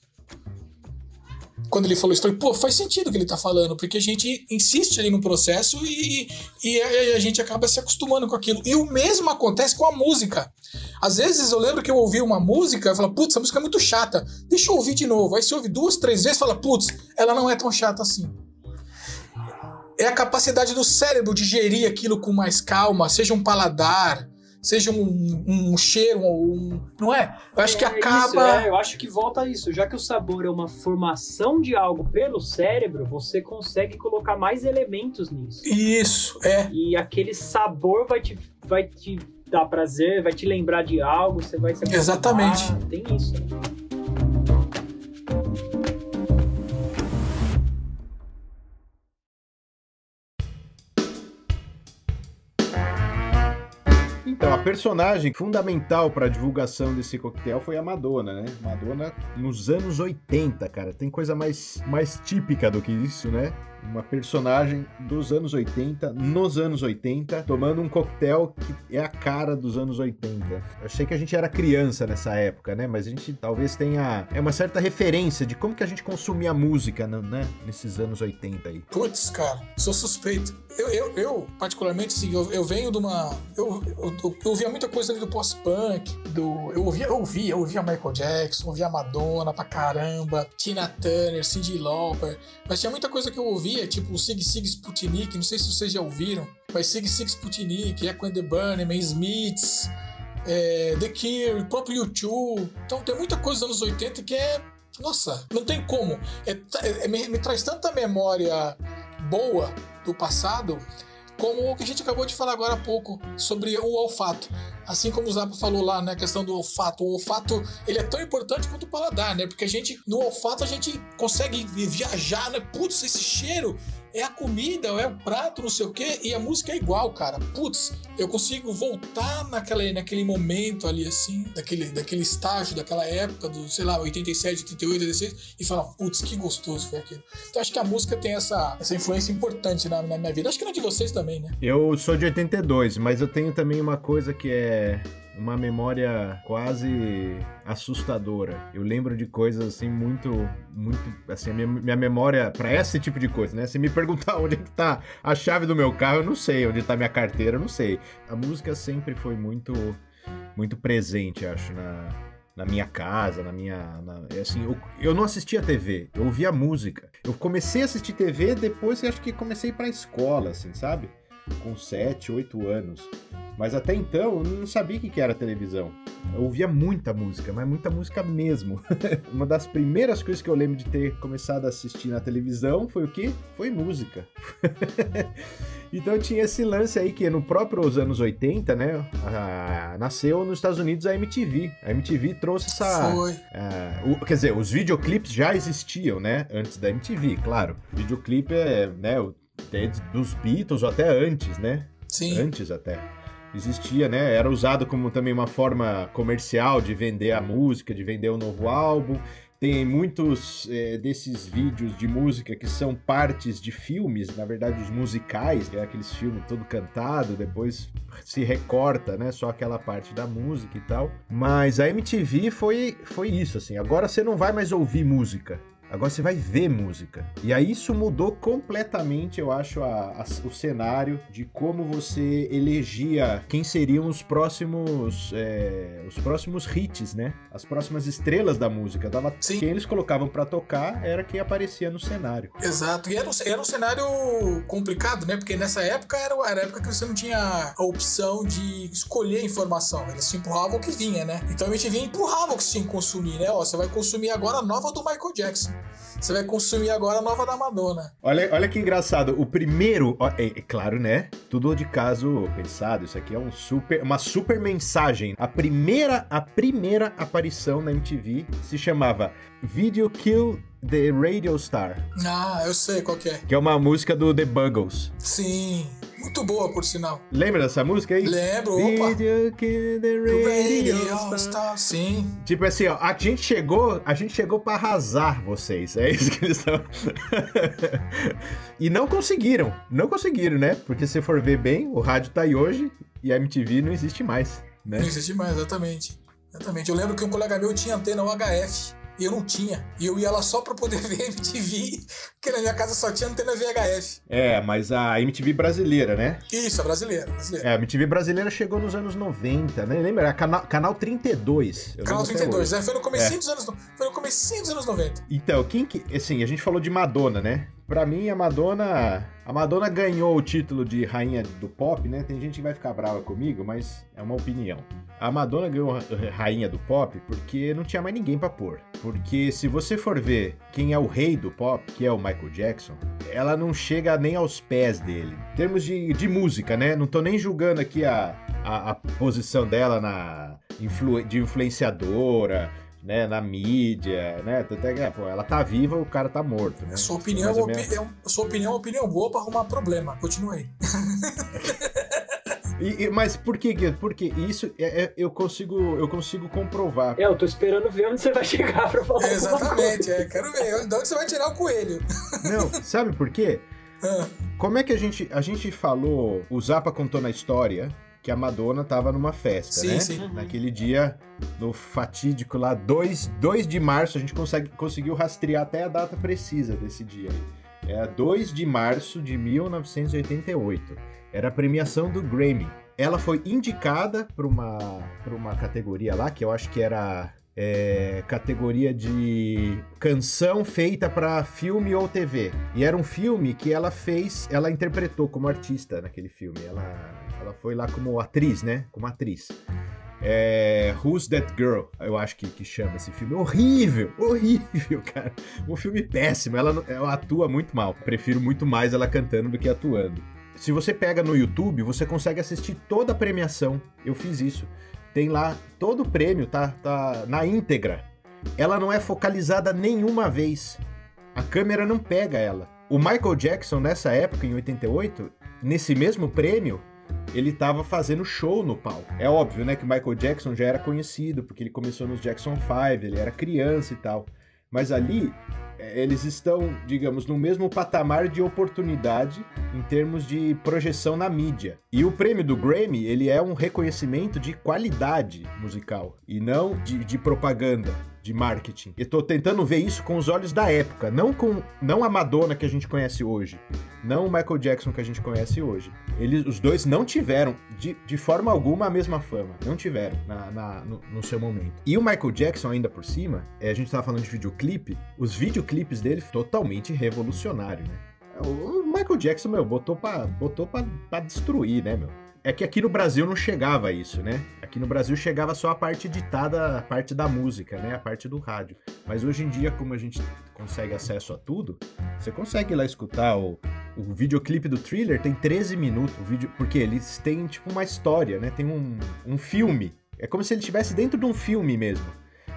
Quando ele falou isso, eu falei, pô, faz sentido o que ele tá falando, porque a gente insiste ali no processo e, e a gente acaba se acostumando com aquilo. E o mesmo acontece com a música. Às vezes eu lembro que eu ouvi uma música e falo, putz, essa música é muito chata, deixa eu ouvir de novo. Aí você ouve duas, três vezes e fala, putz, ela não é tão chata assim é a capacidade do cérebro digerir aquilo com mais calma, seja um paladar, seja um, um cheiro, um, não é? Eu acho é, que acaba. Isso, é, eu acho que volta a isso. Já que o sabor é uma formação de algo pelo cérebro, você consegue colocar mais elementos nisso. Isso, é. E aquele sabor vai te, vai te dar prazer, vai te lembrar de algo, você vai se Exatamente. Tem isso. Né? Então, a personagem fundamental para a divulgação desse coquetel foi a Madonna, né? Madonna nos anos 80, cara. Tem coisa mais, mais típica do que isso, né? Uma personagem dos anos 80, nos anos 80, tomando um coquetel que é a cara dos anos 80. Eu achei que a gente era criança nessa época, né? Mas a gente talvez tenha é uma certa referência de como que a gente consumia música, né? Nesses anos 80 aí. Putz, cara, sou suspeito. Eu, eu, eu particularmente, assim, eu, eu venho de uma. Eu, eu, eu, ouvia muita coisa ali do post-punk, do. Eu ouvia, eu ouvia, eu ouvia Michael Jackson, ouvia Madonna pra caramba, Tina Turner, Cyndi Lauper, mas tinha muita coisa que eu ouvia tipo o Sig Sig Sputnik, não sei se vocês já ouviram, mas Sig Sig Sputnik, Echo and the Bunnymen, Smiths, é, The Cure, o próprio YouTube. Então tem muita coisa dos anos 80 que é. Nossa, não tem como. É, é, me, me traz tanta memória boa do passado como o que a gente acabou de falar agora há pouco sobre o olfato. Assim como o Zapa falou lá, né, a questão do olfato. O olfato, ele é tão importante quanto o paladar, né? Porque a gente, no olfato, a gente consegue viajar, né? Putz, esse cheiro é a comida, é o prato, não sei o quê, e a música é igual, cara. Putz, eu consigo voltar naquela, naquele momento ali, assim, daquele, daquele estágio, daquela época, do, sei lá, 87, 88, 86, e falar, putz, que gostoso foi aquilo. Então acho que a música tem essa, essa influência importante na, na minha vida. Acho que na de vocês também, né? Eu sou de 82, mas eu tenho também uma coisa que é uma memória quase assustadora. Eu lembro de coisas assim muito, muito, assim, a minha, minha memória para esse tipo de coisa, né? Se me perguntar onde é que tá a chave do meu carro, eu não sei, onde tá minha carteira, eu não sei. A música sempre foi muito, muito presente, acho, na, na minha casa, na minha. Na, é assim, eu, eu não assistia TV, eu ouvia música. Eu comecei a assistir TV depois acho que comecei para escola, assim, sabe? Com 7, 8 anos. Mas até então eu não sabia o que era televisão. Eu ouvia muita música, mas muita música mesmo. Uma das primeiras coisas que eu lembro de ter começado a assistir na televisão foi o quê? Foi música. então tinha esse lance aí que no próprios anos 80, né? A, nasceu nos Estados Unidos a MTV. A MTV trouxe essa. Foi. Uh, o, quer dizer, os videoclipes já existiam, né? Antes da MTV, claro. Videoclipe é, né? Dos Beatles ou até antes, né? Sim. Antes até existia, né? Era usado como também uma forma comercial de vender a música, de vender o um novo álbum. Tem muitos é, desses vídeos de música que são partes de filmes, na verdade, os musicais, que é aqueles filmes todo cantado, depois se recorta, né? Só aquela parte da música e tal. Mas a MTV foi, foi isso, assim. Agora você não vai mais ouvir música. Agora você vai ver música. E aí isso mudou completamente, eu acho, a, a, o cenário de como você elegia quem seriam os próximos é, os próximos hits, né? As próximas estrelas da música. Dava, Sim. Quem eles colocavam para tocar era quem aparecia no cenário. Exato. E era um, era um cenário complicado, né? Porque nessa época era, era a época que você não tinha a opção de escolher informação. Eles te empurravam o que vinha, né? Então a gente vinha empurrava o que você tinha que consumir, né? Ó, você vai consumir agora a nova do Michael Jackson. Você vai consumir agora a nova da Madonna. Olha, olha que engraçado. O primeiro, ó, é, é, claro, né? Tudo de caso pensado. Isso aqui é um super, uma super mensagem. A primeira, a primeira aparição na MTV se chamava Video Kill the Radio Star. Ah, eu sei qual que é. Que é uma música do The Buggles. Sim. Muito boa, por sinal. Lembra dessa música aí? Lembro, opa. Video the Radio, Radio Star. Star, sim. Tipo assim, ó, a gente chegou, a gente chegou para arrasar vocês. É isso que eles estão. e não conseguiram, não conseguiram, né? Porque se for ver bem, o rádio tá aí hoje e a MTV não existe mais, né? Não existe mais, exatamente. Exatamente. Eu lembro que um colega meu tinha antena UHF e eu não tinha. E eu ia lá só pra poder ver MTV, porque na minha casa só tinha antena VHF. É, mas a MTV brasileira, né? Isso, a brasileira. brasileira. É, a MTV brasileira chegou nos anos 90, né? Lembra? Era canal, canal 32. eu Canal lembro até 32, hoje. é, foi no comecinho É. dos anos, foi no comecinho dos anos 90. Então, quem que. Assim, a gente falou de Madonna, né? Pra mim, a Madonna. A Madonna ganhou o título de rainha do pop, né? Tem gente que vai ficar brava comigo, mas é uma opinião. A Madonna ganhou rainha do pop porque não tinha mais ninguém pra pôr. Porque se você for ver quem é o rei do pop, que é o Michael Jackson, ela não chega nem aos pés dele. Em termos de, de música, né? Não tô nem julgando aqui a, a, a posição dela na de influenciadora, né, na mídia, né? Tanto é que, é, pô, ela tá viva, o cara tá morto, né? Sua opinião, é opi- é um- sua opinião é uma opinião boa pra arrumar problema. Continua aí. E- e- mas por que, Guido? Porque isso é- é- eu consigo eu consigo comprovar. É, eu tô esperando ver onde você vai chegar pra falar. Exatamente, coisa. é. Quero ver. De onde você vai tirar o coelho? Não, sabe por quê? Ah, Como é que a gente a gente falou, o Zappa contou na história que a Madonna tava numa festa, Sim, né? sim. Naquele dia, no fatídico lá, 2, 2 de março, a gente consegue, conseguiu rastrear até a data precisa desse dia aí. É 2 de março de 1988. Era a premiação do Grammy. Ela foi indicada para uma, pra uma categoria lá, que eu acho que era é, categoria de canção feita para filme ou TV. E era um filme que ela fez, ela interpretou como artista naquele filme. Ela, ela foi lá como atriz, né? Como atriz. É, Who's That Girl? Eu acho que, que chama esse filme. Horrível, horrível, cara. Um filme péssimo. Ela, ela atua muito mal. Prefiro muito mais ela cantando do que atuando. Se você pega no YouTube, você consegue assistir toda a premiação. Eu fiz isso. Tem lá todo o prêmio, tá, tá na íntegra. Ela não é focalizada nenhuma vez. A câmera não pega ela. O Michael Jackson, nessa época, em 88, nesse mesmo prêmio, ele tava fazendo show no palco. É óbvio, né, que o Michael Jackson já era conhecido, porque ele começou nos Jackson 5, ele era criança e tal. Mas ali, eles estão, digamos, no mesmo patamar de oportunidade em termos de projeção na mídia. E o prêmio do Grammy, ele é um reconhecimento de qualidade musical e não de, de propaganda, de marketing. Eu tô tentando ver isso com os olhos da época, não com não a Madonna que a gente conhece hoje, não o Michael Jackson que a gente conhece hoje. Eles, os dois não tiveram, de, de forma alguma, a mesma fama. Não tiveram na, na- no, no seu momento. E o Michael Jackson, ainda por cima, é, a gente tava falando de videoclipe, os videoclipes dele totalmente revolucionário, né? O Michael Jackson, meu, botou pra, botou pra, pra destruir, né, meu? É que aqui no Brasil não chegava isso, né? Aqui no Brasil chegava só a parte ditada, a parte da música, né? A parte do rádio. Mas hoje em dia, como a gente consegue acesso a tudo, você consegue ir lá escutar o, o videoclipe do thriller, tem 13 minutos. O vídeo, porque eles têm, tipo, uma história, né? Tem um, um filme. É como se ele estivesse dentro de um filme mesmo.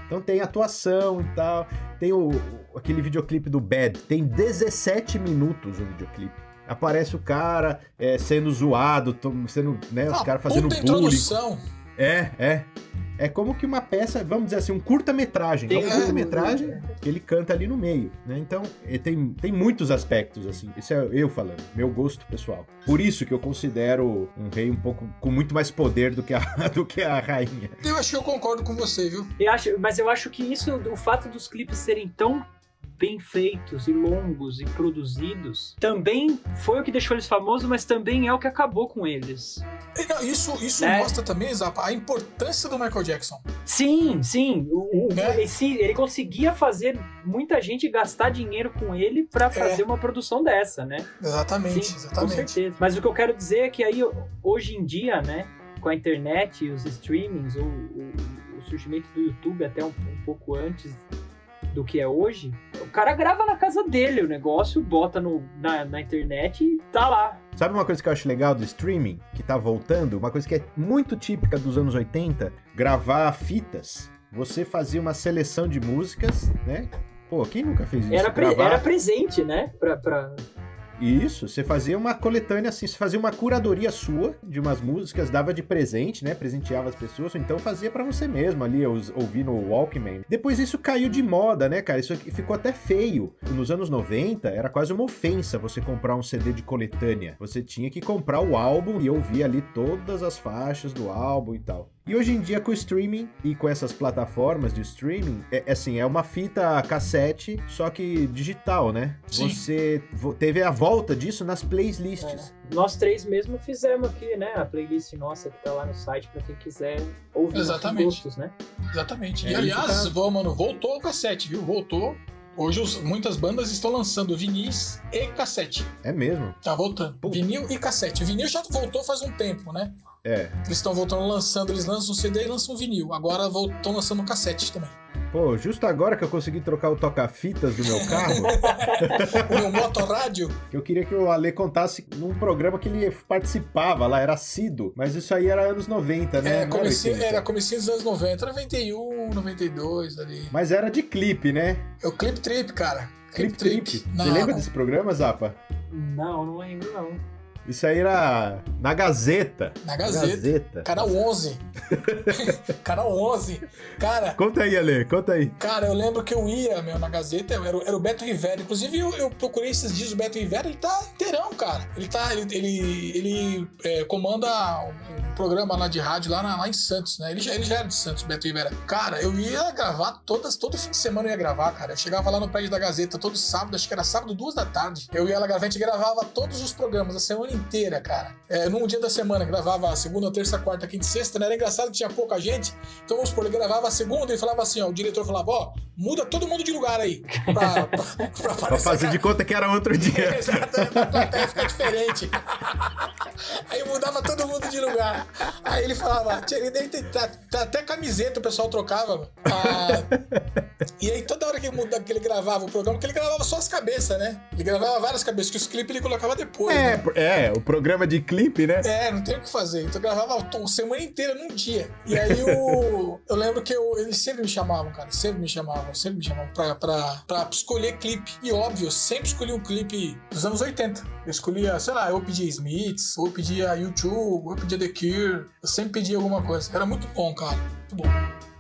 Então tem atuação e tal. Tem o, aquele videoclipe do Bad. Tem 17 minutos o videoclipe aparece o cara é, sendo zoado, sendo, né, os ah, caras fazendo bullying. Introdução. É, é. É como que uma peça, vamos dizer assim, um curta-metragem. É um curta-metragem que ele canta ali no meio, né? Então, tem, tem muitos aspectos, assim. Isso é eu falando, meu gosto pessoal. Por isso que eu considero um rei um pouco com muito mais poder do que a, do que a rainha. Eu acho que eu concordo com você, viu? Eu acho, mas eu acho que isso, o fato dos clipes serem tão bem feitos e longos e produzidos, também foi o que deixou eles famosos, mas também é o que acabou com eles. Isso, isso né? mostra também, Zapa, a importância do Michael Jackson. Sim, sim. O, né? ele, ele, conseguia fazer muita gente gastar dinheiro com ele para é. fazer é. uma produção dessa, né? Exatamente, sim, exatamente. Com certeza. Mas o que eu quero dizer é que aí, hoje em dia, né, com a internet e os streamings, o, o, o surgimento do YouTube até um, um pouco antes do que é hoje, o cara grava na casa dele o negócio, bota no, na, na internet e tá lá. Sabe uma coisa que eu acho legal do streaming, que tá voltando? Uma coisa que é muito típica dos anos 80, gravar fitas. Você fazia uma seleção de músicas, né? Pô, quem nunca fez isso? Era, pre gravar... era presente, né? Pra, pra, isso, você fazia uma coletânea assim, você fazia uma curadoria sua de umas músicas, dava de presente, né? Presenteava as pessoas, ou então fazia para você mesmo ali, ouvir no Walkman. Depois isso caiu de moda, né, cara? Isso ficou até feio. Nos anos 90, era quase uma ofensa você comprar um CD de coletânea. Você tinha que comprar o álbum e ouvir ali todas as faixas do álbum e tal. E hoje em dia, com o streaming e com essas plataformas de streaming, é, é assim, é uma fita cassete, só que digital, né? Sim. Você teve a volta disso nas playlists. É. Nós três mesmo fizemos aqui, né? A playlist nossa que tá lá no site para quem quiser ouvir Exatamente. gostos, né? Exatamente. É, e aliás, tá... mano, voltou o cassete, viu? Voltou. Hoje os, muitas bandas estão lançando vinis e cassete. É mesmo? Tá voltando. Pô. Vinil e cassete. O vinil já voltou faz um tempo, né? É. Eles estão voltando lançando, eles lançam um CD e lançam um vinil. Agora estão lançando um cassete também. Pô, justo agora que eu consegui trocar o toca-fitas do meu carro. o meu motorrádio. Eu queria que o Ale contasse num programa que ele participava lá, era assíduo. Mas isso aí era anos 90, né? É, comecinho, era, era comecinho dos anos 90, 91, 92 ali. Mas era de clipe, né? É o Clip Trip, cara. Clip, Clip Trip. Trip. Você lembra desse programa, Zapa? Não, não lembro não. Isso aí era na Gazeta. Na Gazeta. Gazeta. Canal 11. Canal 11. Cara. Conta aí, Ale, conta aí. Cara, eu lembro que eu ia, meu, na Gazeta, era, era o Beto Rivera. Inclusive, eu, eu, procurei esses dias o Beto Rivera, ele tá inteirão, cara. Ele tá. Ele, ele, ele é, comanda um programa lá de rádio lá, na, lá em Santos, né? Ele já, ele já era de Santos, Beto Rivera. Cara, eu ia gravar todas, todo fim de semana eu ia gravar, cara. Eu chegava lá no prédio da Gazeta todo sábado, acho que era sábado, duas da tarde. Eu ia lá gravar, a gente gravava todos os programas, a semana inteira, cara. É, num dia da semana, gravava segunda, terça, quarta, quinta e sexta, né? Era engraçado que tinha pouca gente. Então, vamos supor, ele gravava a segunda e falava assim, ó, o diretor falava, ó, muda todo mundo de lugar aí. Pra, pra, pra, pra fazer de conta que era outro dia. Plateia ficar diferente. aí mudava todo mundo de lugar. Aí ele falava, tinha, tá, até camiseta o pessoal trocava. Ah, e aí toda hora que ele, que ele gravava o programa, que ele gravava só as cabeças, né? Ele gravava várias cabeças, que os clipes ele colocava depois. É, né? é o programa de clipe, né? É, não tem o que fazer. Então eu gravava a semana inteira num dia. E aí o, eu lembro que eu, eles sempre me chamavam, cara. Sempre me chamavam, sempre me chamavam pra, pra, pra escolher clipe. E óbvio, eu sempre escolhi um clipe dos anos 80. Eu escolhia, sei lá, eu pedia Smiths, ou eu pedia YouTube, ou eu pedia The Cure. Eu sempre pedia alguma coisa. Era muito bom, cara. Muito bom.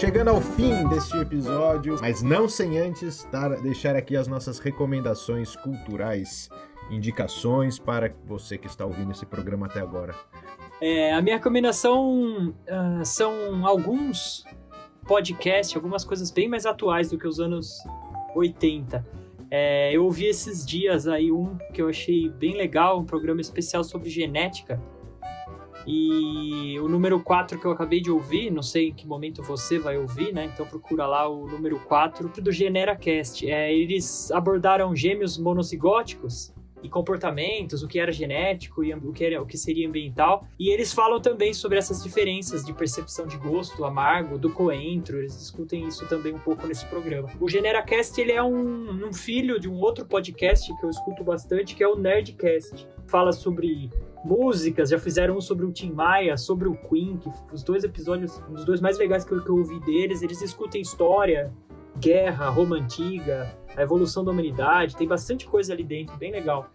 Chegando ao fim deste episódio, mas não sem antes dar, deixar aqui as nossas recomendações culturais, indicações para você que está ouvindo esse programa até agora. É, a minha recomendação uh, são alguns podcasts, algumas coisas bem mais atuais do que os anos 80. É, eu ouvi esses dias aí um que eu achei bem legal, um programa especial sobre genética, E o número 4 que eu acabei de ouvir, não sei em que momento você vai ouvir, né? Então procura lá o número 4 do GeneraCast. É, eles abordaram gêmeos monocigóticos e comportamentos, o que era genético e o que, era, o que seria ambiental. E eles falam também sobre essas diferenças de percepção de gosto amargo, do coentro, eles discutem isso também um pouco nesse programa. O GeneraCast ele é um, um filho de um outro podcast que eu escuto bastante, que é o Nerdcast. Fala sobre músicas, já fizeram um sobre o Tim Maia, sobre o Queen, que os dois episódios, um dos dois mais legais que eu, que eu ouvi deles, eles discutem história, guerra, Roma antiga, a evolução da humanidade, tem bastante coisa ali dentro, bem legal.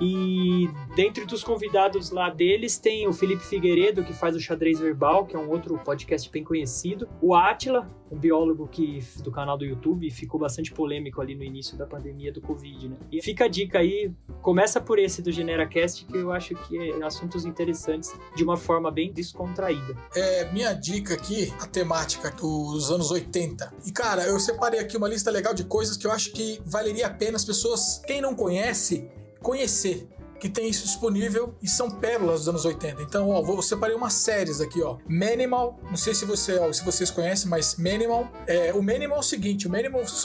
E dentro dos convidados lá deles tem o Felipe Figueiredo, que faz o Xadrez Verbal, que é um outro podcast bem conhecido. O Atila, um biólogo que, do canal do YouTube, ficou bastante polêmico ali no início da pandemia do Covid, né? E fica a dica aí, começa por esse do GeneraCast, que eu acho que é assuntos interessantes de uma forma bem descontraída. É, minha dica aqui, a temática dos anos 80. E cara, eu separei aqui uma lista legal de coisas que eu acho que valeria a pena as pessoas, quem não conhece, conhecer que tem isso disponível e são pérolas dos anos 80. Então, ó, vou separei umas séries aqui, ó. Manimal, não sei se, você, ó, se vocês conhecem, mas Manimal, é, o Manimal é o seguinte, o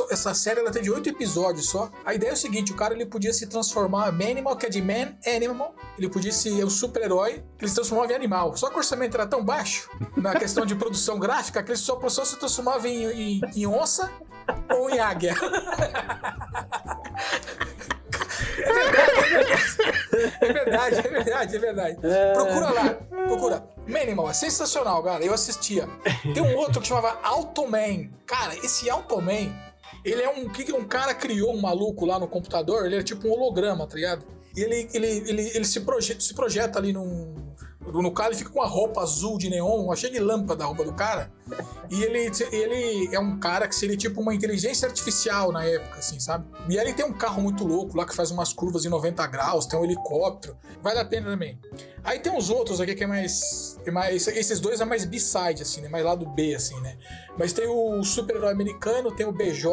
essa série ela tem de oito episódios só. A ideia é o seguinte, o cara ele podia se transformar, Manimal, que é de Man Animal, ele podia ser um super-herói, ele se transformava em animal. Só que o orçamento era tão baixo na questão de produção gráfica que ele só, só se transformava em, em, em onça ou em águia. É verdade, é verdade, é verdade. É... Procura lá, procura. Manimal, é sensacional, cara. Eu assistia. Tem um outro que chamava Automan. Cara, esse Automan, ele é um. que um cara criou um maluco lá no computador? Ele é tipo um holograma, tá ligado? E ele, ele, ele, ele se, projeta, se projeta ali num no cara ele fica com uma roupa azul de neon, achei de lâmpada a roupa do cara. E ele, ele é um cara que seria tipo uma inteligência artificial na época, assim, sabe? E ele tem um carro muito louco lá que faz umas curvas em 90 graus, tem um helicóptero. Vale a pena também. Aí tem uns outros aqui que é mais. É mais esses dois é mais B-side, assim, né? Mais lado B, assim, né? Mas tem o super-herói americano, tem o BJ.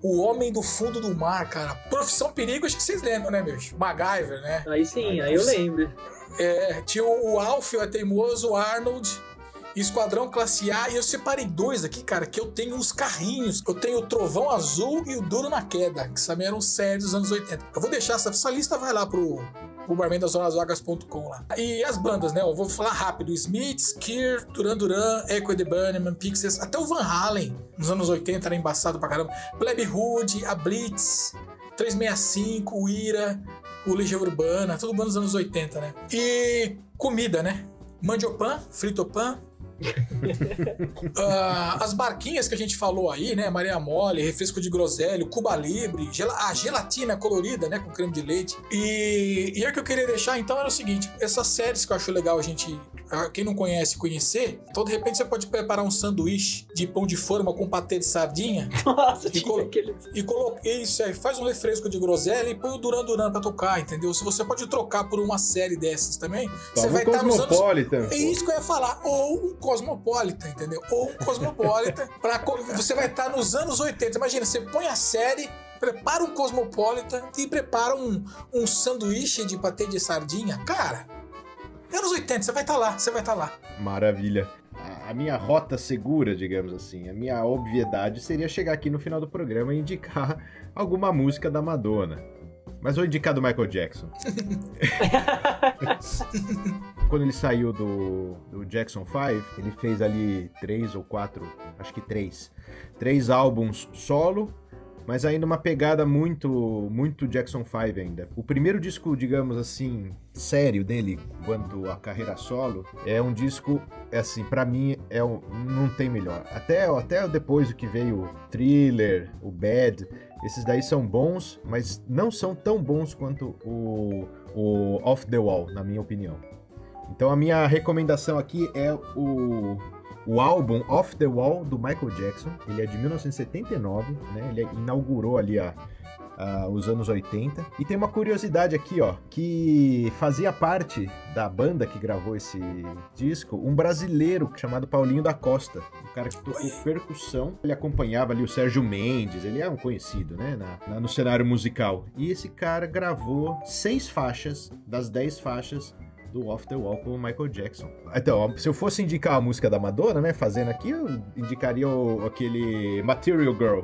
O Homem do Fundo do Mar, cara. Profissão Perigo, acho que vocês lembram, né, meus? MacGyver, né? Aí sim, aí eu lembro. É, tinha o Alf, o teimoso, o Arnold, Esquadrão Classe A, e eu separei dois aqui, cara, que eu tenho os carrinhos. Eu tenho o Trovão Azul e o Duro na Queda, que também eram séries dos anos 80. Eu vou deixar essa, essa lista, vai lá pro, pro lá. E as bandas, né? Eu vou falar rápido: Smiths, Kier, Duran Duran, Echo the Bunnyman, Pixies, até o Van Halen, nos anos 80 era embaçado pra caramba. Plebe Hood, a Blitz, 365, o Ira, Legião Urbana, tudo bom nos anos 80, né? E comida, né? Mandiopan, fritopan, uh, as barquinhas que a gente falou aí, né? Maria Mole, refresco de groselha, Cuba Libre, gel a gelatina colorida, né? Com creme de leite. E, e é o que eu queria deixar então era o seguinte: essas séries que eu acho legal a gente, quem não conhece, conhecer. Então, de repente, você pode preparar um sanduíche de pão de forma com patê de sardinha. Nossa, e, colo aquele... e coloca isso aí, faz um refresco de groselha e põe o Duran Duran pra tocar, entendeu? Se você pode trocar por uma série dessas também, você vai estar nos anos. É isso que eu ia falar. Ou um Cosmopolitan, entendeu? Ou um Cosmopolitan. pra... Você vai estar nos anos 80. Imagina, você põe a série prepara um Cosmopolitan e prepara um, um sanduíche de patê de sardinha. Cara, anos 80, você vai estar tá lá, você vai estar tá lá. Maravilha. A minha rota segura, digamos assim, a minha obviedade seria chegar aqui no final do programa e indicar alguma música da Madonna. Mas vou indicar do Michael Jackson. Quando ele saiu do, do Jackson 5, ele fez ali três ou quatro, acho que três, três álbuns solo mas ainda uma pegada muito muito Jackson 5 ainda. O primeiro disco, digamos assim, sério dele, quanto a carreira solo, é um disco, é assim, para mim é um, não tem melhor. Até até depois do que veio o Thriller, o Bad, esses daí são bons, mas não são tão bons quanto o, o Off the Wall, na minha opinião. Então a minha recomendação aqui é o o álbum Off the Wall do Michael Jackson. Ele é de 1979, né? Ele inaugurou ali a, Uh, os anos 80. E tem uma curiosidade aqui, ó, que fazia parte da banda que gravou esse disco, um brasileiro chamado Paulinho da Costa, um cara que tocou percussão. Ele acompanhava ali o Sérgio Mendes, ele é um conhecido, né, na, na, no cenário musical. E esse cara gravou seis faixas das dez faixas do Off the Wall com o Michael Jackson. Então, se eu fosse indicar a música da Madonna, né, fazendo aqui, eu indicaria o, aquele Material Girl.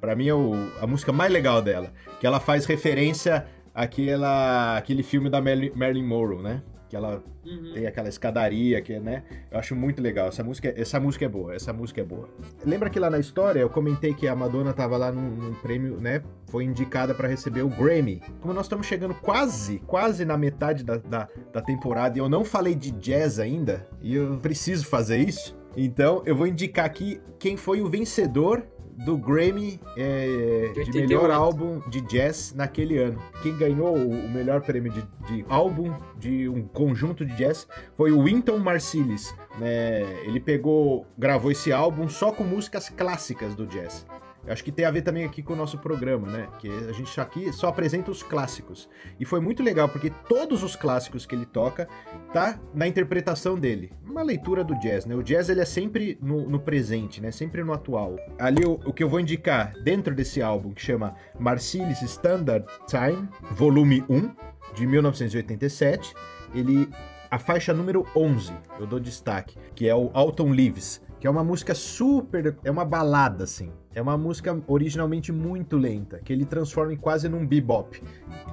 Pra mim é o, a música mais legal dela, que ela faz referência àquela, àquele filme da Marilyn Monroe, né? Que ela uhum. tem aquela escadaria que, né? Eu acho muito legal. Essa música, essa música é boa. Essa música é boa. Lembra que lá na história eu comentei que a Madonna tava lá num, num prêmio, né? Foi indicada para receber o Grammy. Como nós estamos chegando quase, quase na metade da, da, da temporada e eu não falei de jazz ainda, e eu preciso fazer isso. Então eu vou indicar aqui quem foi o vencedor do Grammy é, de, melhor álbum de jazz naquele ano. Quem ganhou o melhor prêmio de, de, álbum de um conjunto de jazz foi o Winton Marsalis. Né? Ele pegou, gravou esse álbum só com músicas clássicas do jazz. Acho que tem a ver também aqui com o nosso programa, né? Que a gente aqui só apresenta os clássicos. E foi muito legal, porque todos os clássicos que ele toca tá na interpretação dele. Uma leitura do jazz, né? O jazz ele é sempre no, no presente, né? Sempre no atual. Ali o, o, que eu vou indicar dentro desse álbum, que chama Marcellus Standard Time, volume 1, de 1987, ele a faixa número 11, eu dou destaque, que é o Autumn Leaves, que é uma música super, é uma balada assim. É uma música originalmente muito lenta, que ele transforma em quase num bebop.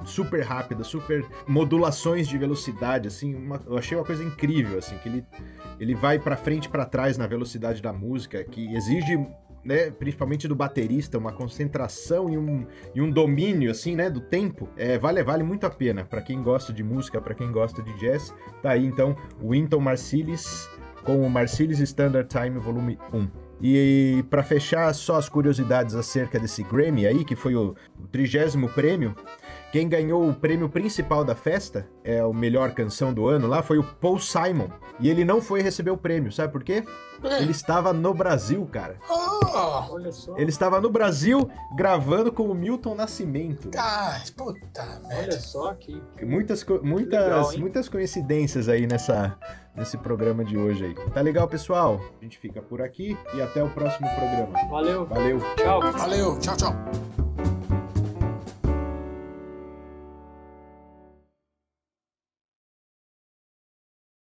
Super rápida, super modulações de velocidade, assim, uma, eu achei uma coisa incrível, assim, que ele, ele vai para frente e para trás na velocidade da música, que exige né, principalmente do baterista, uma concentração e um, e um domínio, assim, né, do tempo, é, vale, vale muito a pena. para quem gosta de música, para quem gosta de jazz, tá aí então Winton Marsalis com o Marsalis Standard Time Volume 1. E para fechar só as curiosidades acerca desse Grammy aí, que foi o trigésimo prêmio, quem ganhou o prêmio principal da festa, é o melhor canção do ano lá, foi o Paul Simon. E ele não foi receber o prêmio, sabe por quê? É. Ele estava no Brasil, cara. Oh, olha só. Ele estava no Brasil gravando com o Milton Nascimento. Ah, puta merda. Olha só que. Muitas, muitas, legal, muitas coincidências aí nessa, nesse programa de hoje aí. Tá legal, pessoal? A gente fica por aqui e até o próximo programa. Valeu. Valeu. Tchau. Valeu. Tchau, tchau.